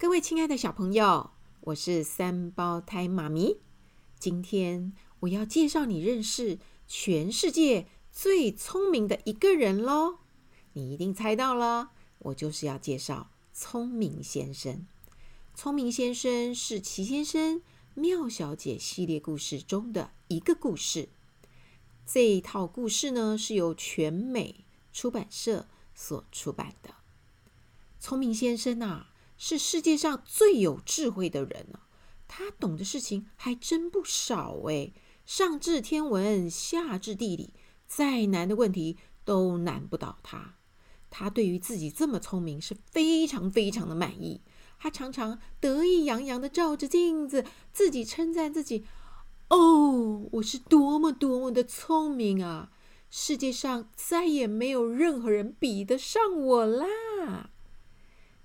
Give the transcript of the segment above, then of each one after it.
各位亲爱的小朋友，我是三胞胎妈咪。今天我要介绍你认识全世界最聪明的一个人喽。你一定猜到了，我就是要介绍聪明先生。聪明先生是奇先生、妙小姐系列故事中的一个故事。这一套故事呢，是由全美出版社所出版的。聪明先生啊，是世界上最有智慧的人了，他懂的事情还真不少诶，上至天文，下至地理，再难的问题都难不倒他。他对于自己这么聪明是非常非常的满意，他常常得意洋洋地照着镜子，自己称赞自己：“哦，我是多么多么的聪明啊！世界上再也没有任何人比得上我啦！”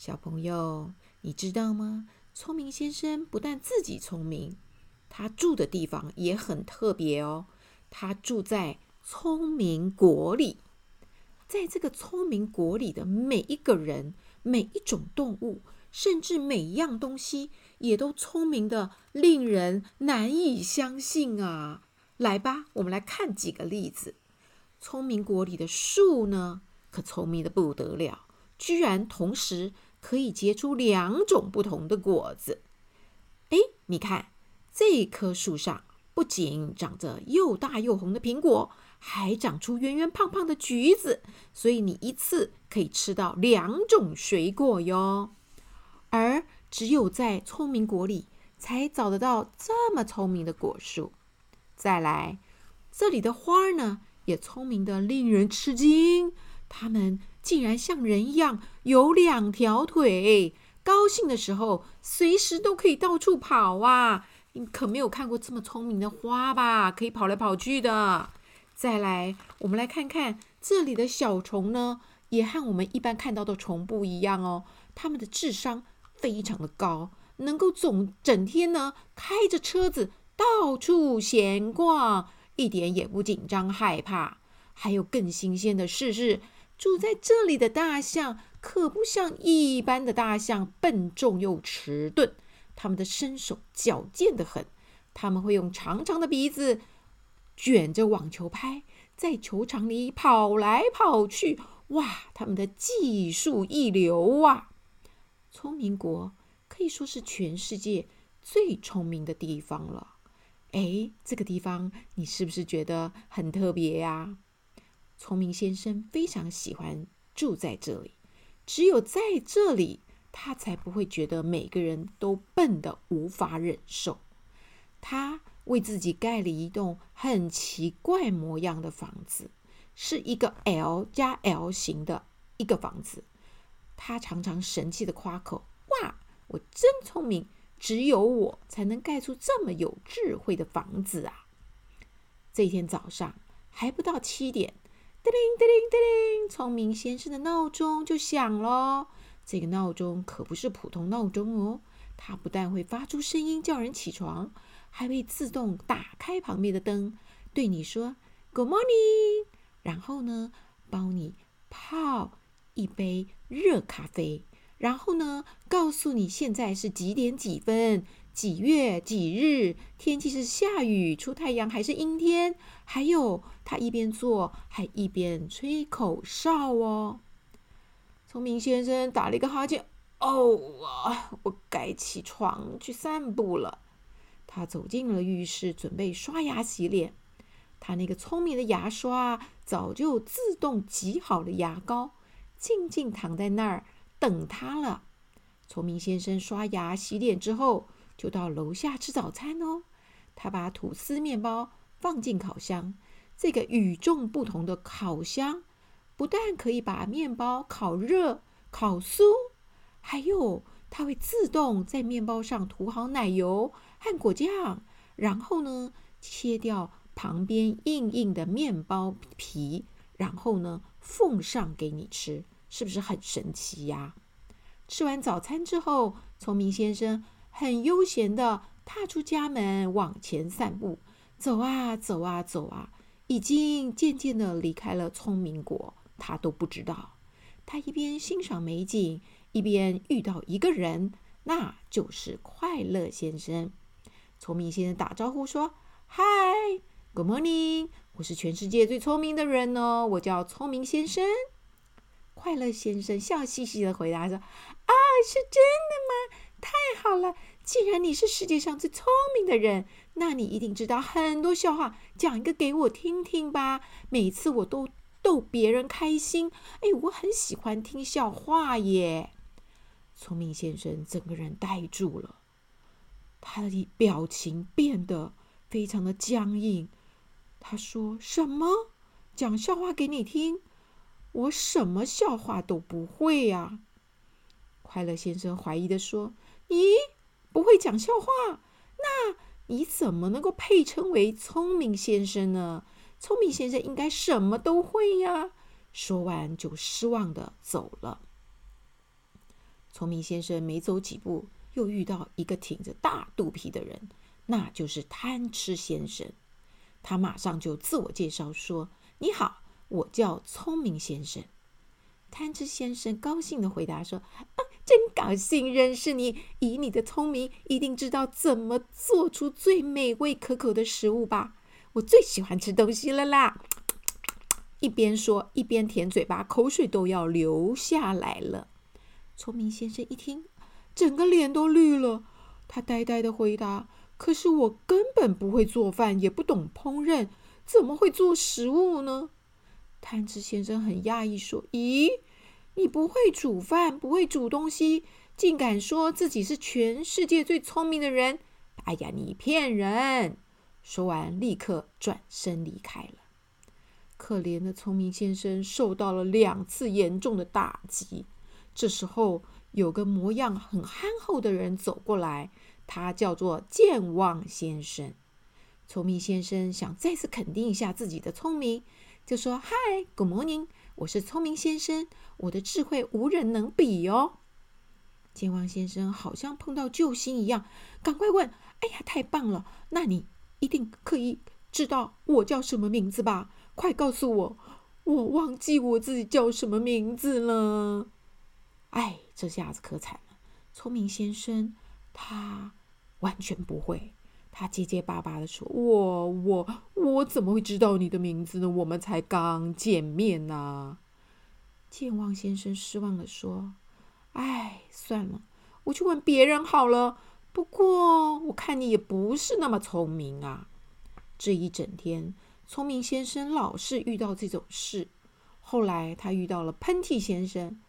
小朋友，你知道吗？聪明先生不但自己聪明，他住的地方也很特别哦。他住在聪明国里，在这个聪明国里的每一个人、每一种动物，甚至每一样东西，也都聪明得令人难以相信啊！来吧，我们来看几个例子。聪明国里的树呢，可聪明得不得了，居然同时。可以结出两种不同的果子。哎，你看，这棵树上不仅长着又大又红的苹果，还长出圆圆胖胖的橘子，所以你一次可以吃到两种水果哟。而只有在聪明国里才找得到这么聪明的果树。再来，这里的花儿呢，也聪明得令人吃惊，它们。竟然像人一样有两条腿，高兴的时候随时都可以到处跑啊！你可没有看过这么聪明的花吧？可以跑来跑去的。再来，我们来看看这里的小虫呢，也和我们一般看到的虫不一样哦。它们的智商非常的高，能够总整天呢开着车子到处闲逛，一点也不紧张害怕。还有更新鲜的事是。住在这里的大象可不像一般的大象笨重又迟钝，它们的身手矫健得很。他们会用长长的鼻子卷着网球拍，在球场里跑来跑去。哇，他们的技术一流啊！聪明国可以说是全世界最聪明的地方了。哎，这个地方你是不是觉得很特别呀？聪明先生非常喜欢住在这里，只有在这里，他才不会觉得每个人都笨得无法忍受。他为自己盖了一栋很奇怪模样的房子，是一个 L 加 L 型的一个房子。他常常神气的夸口：“哇，我真聪明，只有我才能盖出这么有智慧的房子啊！”这一天早上还不到七点。叮铃叮铃叮铃，聪明先生的闹钟就响了。这个闹钟可不是普通闹钟哦，它不但会发出声音叫人起床，还会自动打开旁边的灯，对你说 “Good morning”，然后呢，帮你泡一杯热咖啡，然后呢，告诉你现在是几点几分。几月几日？天气是下雨、出太阳还是阴天？还有，他一边做还一边吹口哨哦。聪明先生打了一个哈欠，哦啊，我该起床去散步了。他走进了浴室，准备刷牙洗脸。他那个聪明的牙刷早就自动挤好了牙膏，静静躺在那儿等他了。聪明先生刷牙洗脸之后，就到楼下吃早餐哦。他把吐司面包放进烤箱，这个与众不同的烤箱不但可以把面包烤热、烤酥，还有它会自动在面包上涂好奶油和果酱，然后呢，切掉旁边硬硬的面包皮，然后呢，奉上给你吃，是不是很神奇呀？吃完早餐之后，聪明先生。很悠闲地踏出家门，往前散步，走啊走啊走啊，已经渐渐地离开了聪明国。他都不知道，他一边欣赏美景，一边遇到一个人，那就是快乐先生。聪明先生打招呼说嗨，Good morning，我是全世界最聪明的人哦，我叫聪明先生。”快乐先生笑嘻嘻的回答说：“啊，是真的吗？太好了！既然你是世界上最聪明的人，那你一定知道很多笑话，讲一个给我听听吧。每次我都逗别人开心，哎，我很喜欢听笑话耶。”聪明先生整个人呆住了，他的表情变得非常的僵硬。他说：“什么？讲笑话给你听？”我什么笑话都不会呀！快乐先生怀疑地说：“咦，不会讲笑话？那你怎么能够配称为聪明先生呢？聪明先生应该什么都会呀！”说完就失望地走了。聪明先生没走几步，又遇到一个挺着大肚皮的人，那就是贪吃先生。他马上就自我介绍说：“你好。”我叫聪明先生，贪吃先生高兴地回答说：“，真高兴认识你！以你的聪明，一定知道怎么做出最美味可口的食物吧？我最喜欢吃东西了啦！”一边说一边舔嘴巴，口水都要流下来了。聪明先生一听，整个脸都绿了。他呆呆的回答：“可是我根本不会做饭，也不懂烹饪，怎么会做食物呢？”贪吃先生很讶异，说：“咦，你不会煮饭，不会煮东西，竟敢说自己是全世界最聪明的人？哎呀，你骗人！”说完，立刻转身离开了。可怜的聪明先生受到了两次严重的打击。这时候，有个模样很憨厚的人走过来，他叫做健忘先生。聪明先生想再次肯定一下自己的聪明。就说：“Hi，Good morning，我是聪明先生，我的智慧无人能比哦。”健忘先生好像碰到救星一样，赶快问：“哎呀，太棒了！那你一定可以知道我叫什么名字吧？快告诉我，我忘记我自己叫什么名字了。”哎，这下子可惨了，聪明先生他完全不会。他结结巴巴的说：“我我我怎么会知道你的名字呢？我们才刚见面呢。”健忘先生失望的说：“哎，算了，我去问别人好了。不过我看你也不是那么聪明啊。”这一整天，聪明先生老是遇到这种事。后来他遇到了喷嚏先生，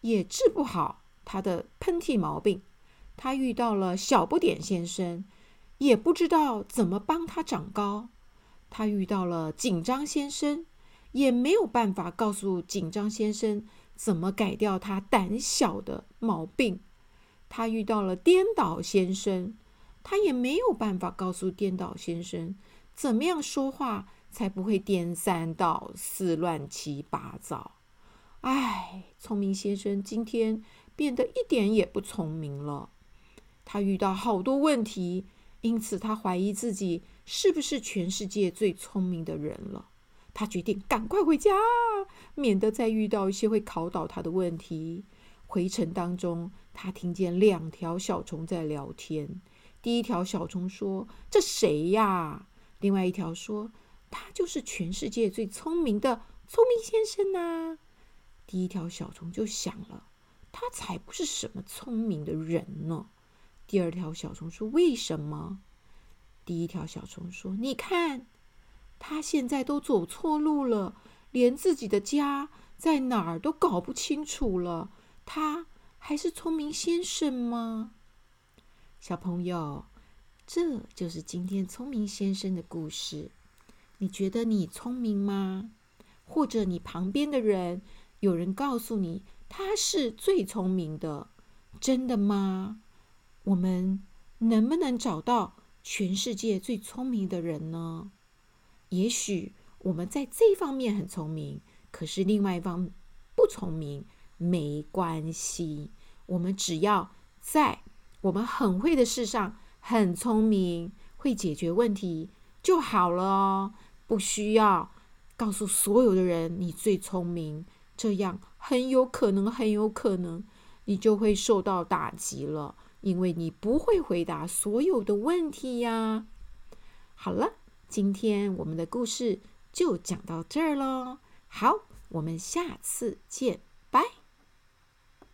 也治不好他的喷嚏毛病。他遇到了小不点先生。也不知道怎么帮他长高。他遇到了紧张先生，也没有办法告诉紧张先生怎么改掉他胆小的毛病。他遇到了颠倒先生，他也没有办法告诉颠倒先生怎么样说话才不会颠三倒四、乱七八糟。唉，聪明先生今天变得一点也不聪明了。他遇到好多问题。因此，他怀疑自己是不是全世界最聪明的人了。他决定赶快回家，免得再遇到一些会考倒他的问题。回程当中，他听见两条小虫在聊天。第一条小虫说：“这谁呀？”另外一条说：“他就是全世界最聪明的聪明先生呐。”第一条小虫就想了：“他才不是什么聪明的人呢。”第二条小虫说：“为什么？”第一条小虫说：“你看，他现在都走错路了，连自己的家在哪儿都搞不清楚了。他还是聪明先生吗？”小朋友，这就是今天聪明先生的故事。你觉得你聪明吗？或者你旁边的人有人告诉你他是最聪明的，真的吗？我们能不能找到全世界最聪明的人呢？也许我们在这方面很聪明，可是另外一方不聪明，没关系。我们只要在我们很会的事上很聪明，会解决问题就好了哦。不需要告诉所有的人你最聪明，这样很有可能，很有可能你就会受到打击了。因为你不会回答所有的问题呀。好了，今天我们的故事就讲到这儿喽。好，我们下次见。